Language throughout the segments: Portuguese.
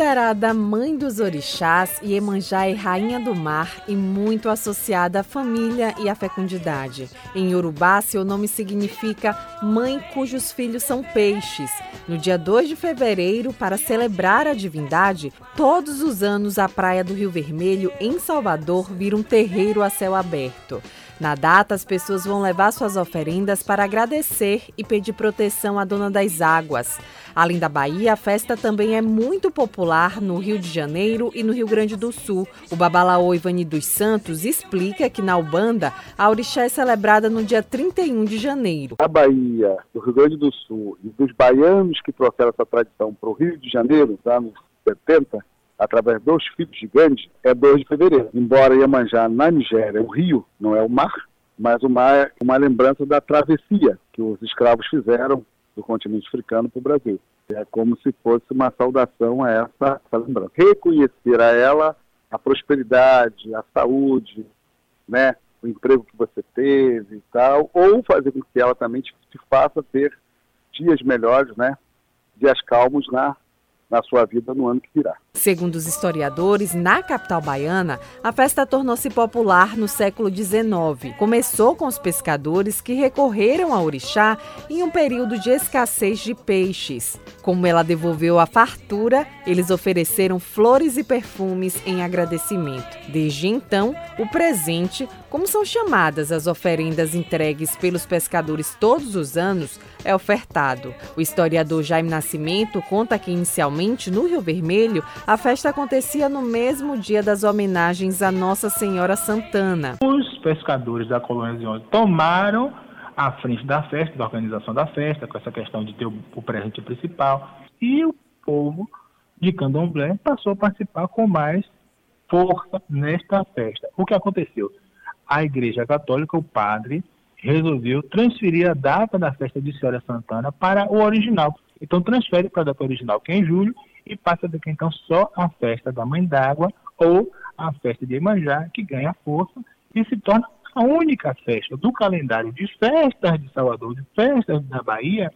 Considerada mãe dos orixás, Iemanjá é rainha do mar e muito associada à família e à fecundidade. Em Yorubá, seu nome significa mãe cujos filhos são peixes. No dia 2 de fevereiro, para celebrar a divindade, todos os anos a praia do Rio Vermelho, em Salvador, vira um terreiro a céu aberto. Na data, as pessoas vão levar suas oferendas para agradecer e pedir proteção à Dona das Águas. Além da Bahia, a festa também é muito popular no Rio de Janeiro e no Rio Grande do Sul. O Babalaô Ivani dos Santos explica que na Ubanda, a orixá é celebrada no dia 31 de janeiro. da Bahia, do Rio Grande do Sul e dos baianos que trouxeram essa tradição para o Rio de Janeiro, nos anos 70, através dos filhos de Gandhi, é 2 de fevereiro. Embora Iemanjá, na Nigéria, o rio não é o mar, mas o mar é uma lembrança da travessia que os escravos fizeram do continente africano para o Brasil. É como se fosse uma saudação a essa, essa lembrança. Reconhecer a ela a prosperidade, a saúde, né, o emprego que você teve e tal, ou fazer com que ela também te, te faça ter dias melhores, né, dias calmos na, na sua vida no ano que virá. Segundo os historiadores, na capital baiana, a festa tornou-se popular no século XIX. Começou com os pescadores que recorreram a orixá em um período de escassez de peixes. Como ela devolveu a fartura, eles ofereceram flores e perfumes em agradecimento. Desde então, o presente, como são chamadas as oferendas entregues pelos pescadores todos os anos, é ofertado. O historiador Jaime Nascimento conta que inicialmente no Rio Vermelho a festa acontecia no mesmo dia das homenagens a Nossa Senhora Santana. Os pescadores da colônia de Onze tomaram a frente da festa, da organização da festa, com essa questão de ter o presente principal, e o povo de Candomblé passou a participar com mais força nesta festa. O que aconteceu? A Igreja Católica, o padre, resolveu transferir a data da festa de Senhora Santana para o original. Então transfere para a data original, que é em julho, e passa a então só a festa da Mãe d'Água ou a festa de Iemanjá, que ganha força e se torna a única festa do calendário de festas de Salvador, de festas da Bahia,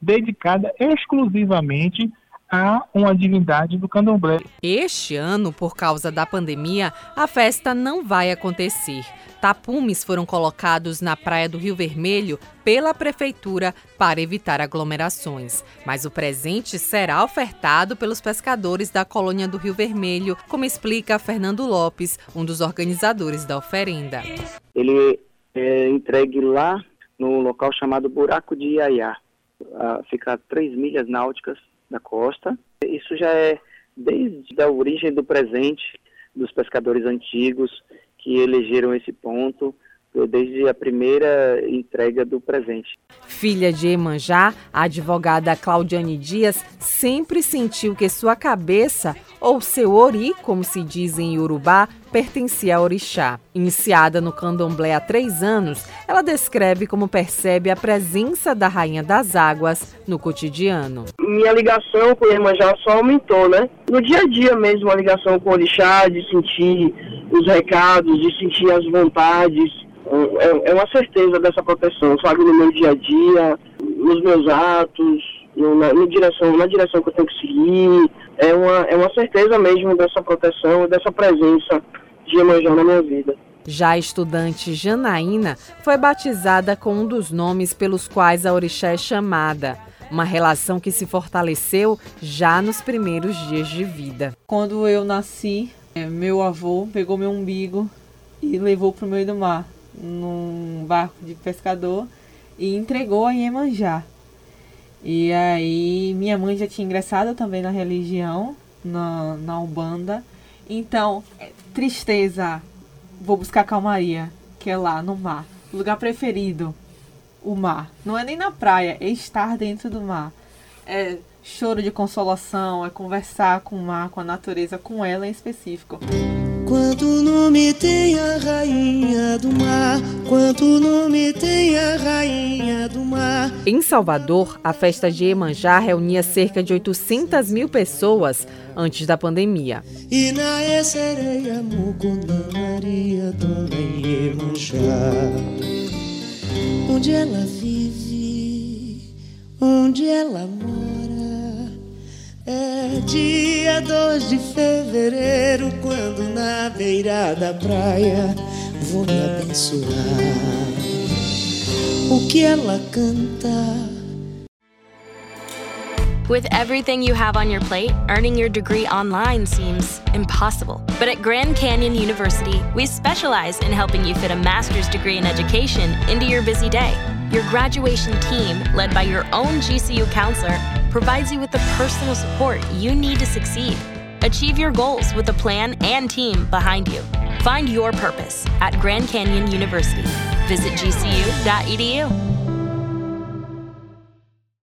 dedicada exclusivamente a uma divindade do candomblé. Este ano, por causa da pandemia, a festa não vai acontecer. Tapumes foram colocados na praia do Rio Vermelho pela prefeitura para evitar aglomerações. Mas o presente será ofertado pelos pescadores da colônia do Rio Vermelho, como explica Fernando Lopes, um dos organizadores da oferenda. ele é entregue lá no local chamado Buraco de Iaiá. Ah, fica a 3 milhas náuticas da costa. Isso já é desde a origem do presente dos pescadores antigos que elegeram esse ponto, desde a primeira entrega do presente. Filha de Emanjá, a advogada Claudiane Dias sempre sentiu que sua cabeça, ou seu ori, como se diz em Urubá, pertencia a orixá. Iniciada no candomblé há três anos, ela descreve como percebe a presença da Rainha das Águas no cotidiano. minha ligação com o Iemanjá só aumentou, né? No dia a dia mesmo, a ligação com o Orixá, de sentir os recados, de sentir as vontades, é, é uma certeza dessa proteção, sabe? No meu dia a dia, nos meus atos, no- na, no direção, na direção que eu tenho que seguir. É uma, é uma certeza mesmo dessa proteção dessa presença de Iemanjá na minha vida. Já a estudante Janaína foi batizada com um dos nomes pelos quais a orixá é chamada. Uma relação que se fortaleceu já nos primeiros dias de vida. Quando eu nasci, é, meu avô pegou meu umbigo e levou para o meio do mar, num barco de pescador, e entregou a Iemanjá. E aí, minha mãe já tinha ingressado também na religião, na, na Umbanda. Então, é, tristeza, vou buscar calmaria, que é lá no mar. Lugar preferido, o mar. Não é nem na praia, é estar dentro do mar. É choro de consolação, é conversar com o mar, com a natureza, com ela em específico. Quanto nome tem a rainha do mar, quanto nome tem a rainha do mar. Em Salvador, a festa de Iemanjá reunia cerca de 800 mil pessoas antes da pandemia. E na sereia Mucunda Maria Dona Iemanjá Onde ela vive, onde ela mora É dia 2 de fevereiro Quando na beira da praia Vou me abençoar O que ela canta With everything you have on your plate, earning your degree online seems impossible. But at Grand Canyon University, we specialize in helping you fit a master's degree in education into your busy day. Your graduation team, led by your own GCU counselor, provides you with the personal support you need to succeed. Achieve your goals with a plan and team behind you. Find your purpose at Grand Canyon University. Visit gcu.edu.